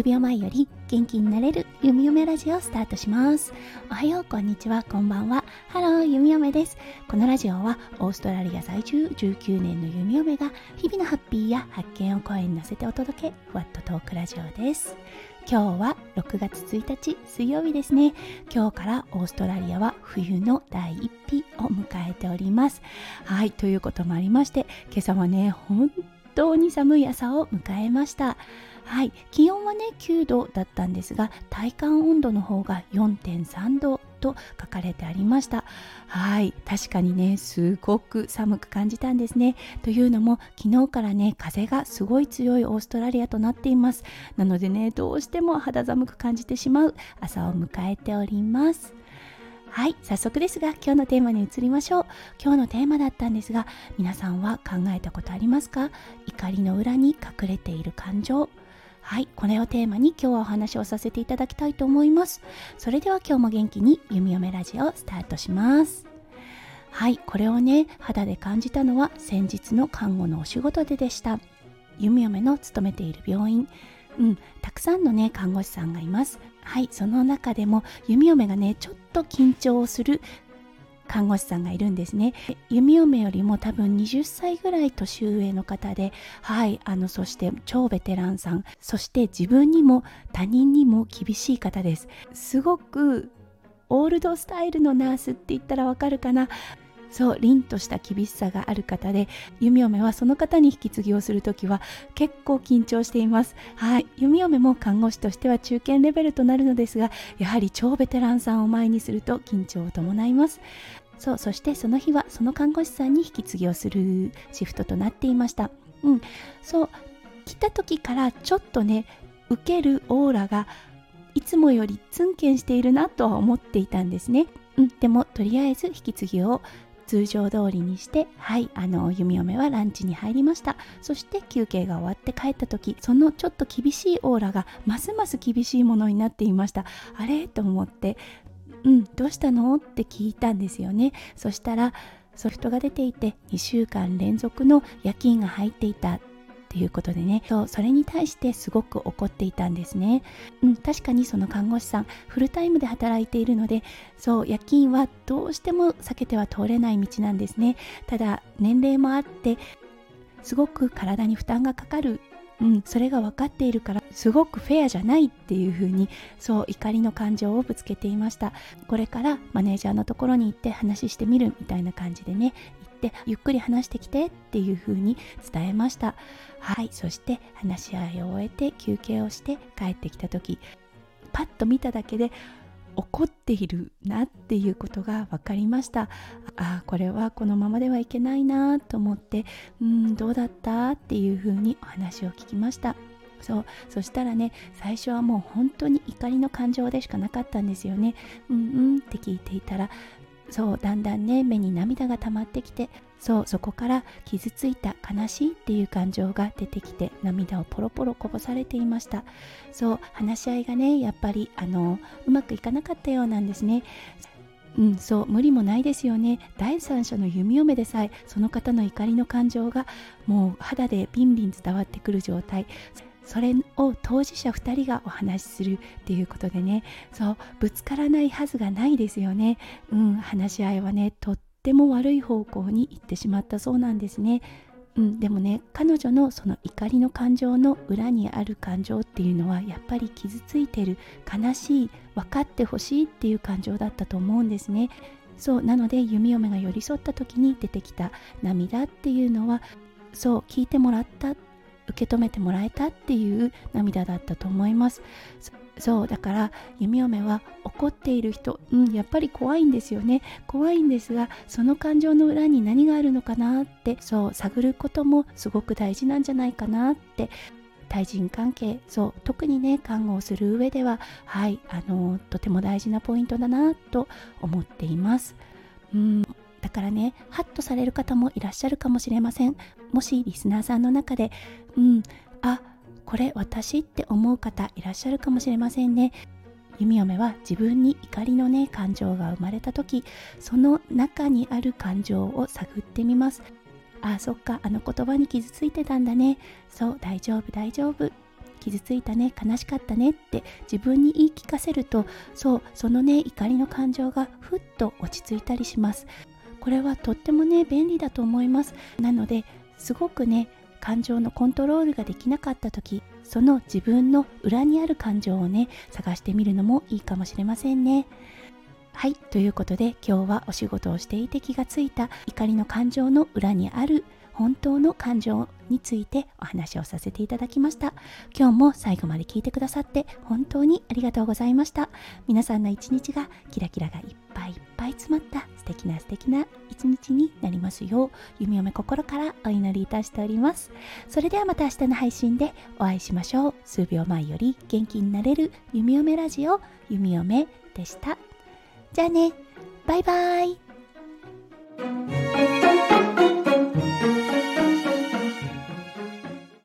数秒前より元気になれるゆみよめラジオをスタートします。おはようこんにちはこんばんは。ハローゆみよめです。このラジオはオーストラリア在住19年のゆみよめが日々のハッピーや発見を声に乗せてお届けふわっとトークラジオです。今日は6月1日水曜日ですね。今日からオーストラリアは冬の第一日を迎えております。はいということもありまして今朝はね本当に寒い朝を迎えました。はい。気温はね9度だったんですが体感温度の方が4.3度と書かれてありました。はい。確かにねすごく寒く感じたんですね。というのも昨日からね風がすごい強いオーストラリアとなっています。なのでねどうしても肌寒く感じてしまう朝を迎えております。はい早速ですが今日のテーマに移りましょう。今日のテーマだったんですが皆さんは考えたことありますか？怒りの裏に隠れている感情。はいこれをテーマに今日はお話をさせていただきたいと思います。それでは今日も元気に弓嫁ラジオスタートします。はいこれをね肌で感じたのは先日の看護のお仕事ででした。弓嫁の勤めている病院。うん、たくさんのね看護師さんがいます。はいその中でも弓嫁がねちょっと緊張をする看護師さんがいるんですね。弓嫁よりも多分20歳ぐらい年上の方ではいあのそして超ベテランさんそして自分にも他人にも厳しい方です。すごくオールドスタイルのナースって言ったらわかるかな。そう凛とした厳しさがある方で弓嫁はその方に引き継ぎをする時は結構緊張しています。はい。弓嫁も看護師としては中堅レベルとなるのですがやはり超ベテランさんを前にすると緊張を伴います。そうそしてその日はその看護師さんに引き継ぎをするシフトとなっていました。うん。そう来た時からちょっとね受けるオーラがいつもよりツンケンしているなとは思っていたんですね、うん、でもとりあえず引き継ぎを通常通りにしてはいあの弓嫁はランチに入りました。そして休憩が終わって帰った時そのちょっと厳しいオーラがますます厳しいものになっていました。あれ？と思ってうんどうしたの？って聞いたんですよね。そしたらソフトが出ていて2週間連続の夜勤が入っていた。っていうことでね。そうそれに対してすごく怒っていたんですね、うん、確かにその看護師さんフルタイムで働いているのでそう夜勤はどうしても避けては通れない道なんですね。ただ年齢もあってすごく体に負担がかかる。うん、それが分かっているからすごくフェアじゃないっていう風にそう怒りの感情をぶつけていました。これからマネージャーのところに行って話してみるみたいな感じでねってゆっくり話してきてっていう風に伝えました。はい。そして話し合いを終えて休憩をして帰ってきた時パッと見ただけで怒っているなっていうことが分かりました。ああこれはこのままではいけないなと思ってうんどうだったっていう風にお話を聞きました。そう。そしたらね最初はもう本当に怒りの感情でしかなかったんですよね。うんうんって聞いていたらそうだんだんね目に涙が溜まってきてそうそこから傷ついた悲しいっていう感情が出てきて涙をポロポロこぼされていました。そう話し合いがねやっぱりあのうまくいかなかったようなんですね。うん、そう無理もないですよね。第三者の弓嫁でさえその方の怒りの感情がもう肌でビンビン伝わってくる状態。それを当事者2人がお話しするっていうことでね。そうぶつからないはずがないですよね。うん話し合いはねとっても悪い方向に行ってしまったそうなんですね。うん、でもね彼女のその怒りの感情の裏にある感情っていうのはやっぱり傷ついてる悲しい分かってほしいっていう感情だったと思うんですね。そうなので弓嫁が寄り添った時に出てきた涙っていうのはそう聞いてもらった受け止めてもらえたっていう涙だったと思います。そうだから弓嫁は怒っている人、うん、やっぱり怖いんですよね。怖いんですがその感情の裏に何があるのかなってそう探ることもすごく大事なんじゃないかなって。対人関係そう特にね看護をする上でははいあのとても大事なポイントだなと思っています。うん。だからねハッとされる方もいらっしゃるかもしれません。もしリスナーさんの中でうんあこれ私って思う方いらっしゃるかもしれませんね。弓嫁は自分に怒りのね感情が生まれた時その中にある感情を探ってみます。あそっかあの言葉に傷ついてたんだね。そう大丈夫大丈夫。傷ついたね悲しかったねって自分に言い聞かせるとそうそのね怒りの感情がふっと落ち着いたりします。これはとってもね便利だと思います。なのですごくね感情のコントロールができなかった時その自分の裏にある感情をね探してみるのもいいかもしれませんね。はいということで今日はお仕事をしていて気がついた怒りの感情の裏にある本当の感情についてお話をさせていただきました。今日も最後まで聞いてくださって本当にありがとうございました。皆さんの一日がキラキラがいっぱいいっぱい詰まった敵な素敵な一日になりますよう弓嫁心からお祈りいたしております。それではまた明日の配信でお会いしましょう。数秒前より元気になれる弓嫁ラジオ弓嫁でした。じゃあね。バイバイ。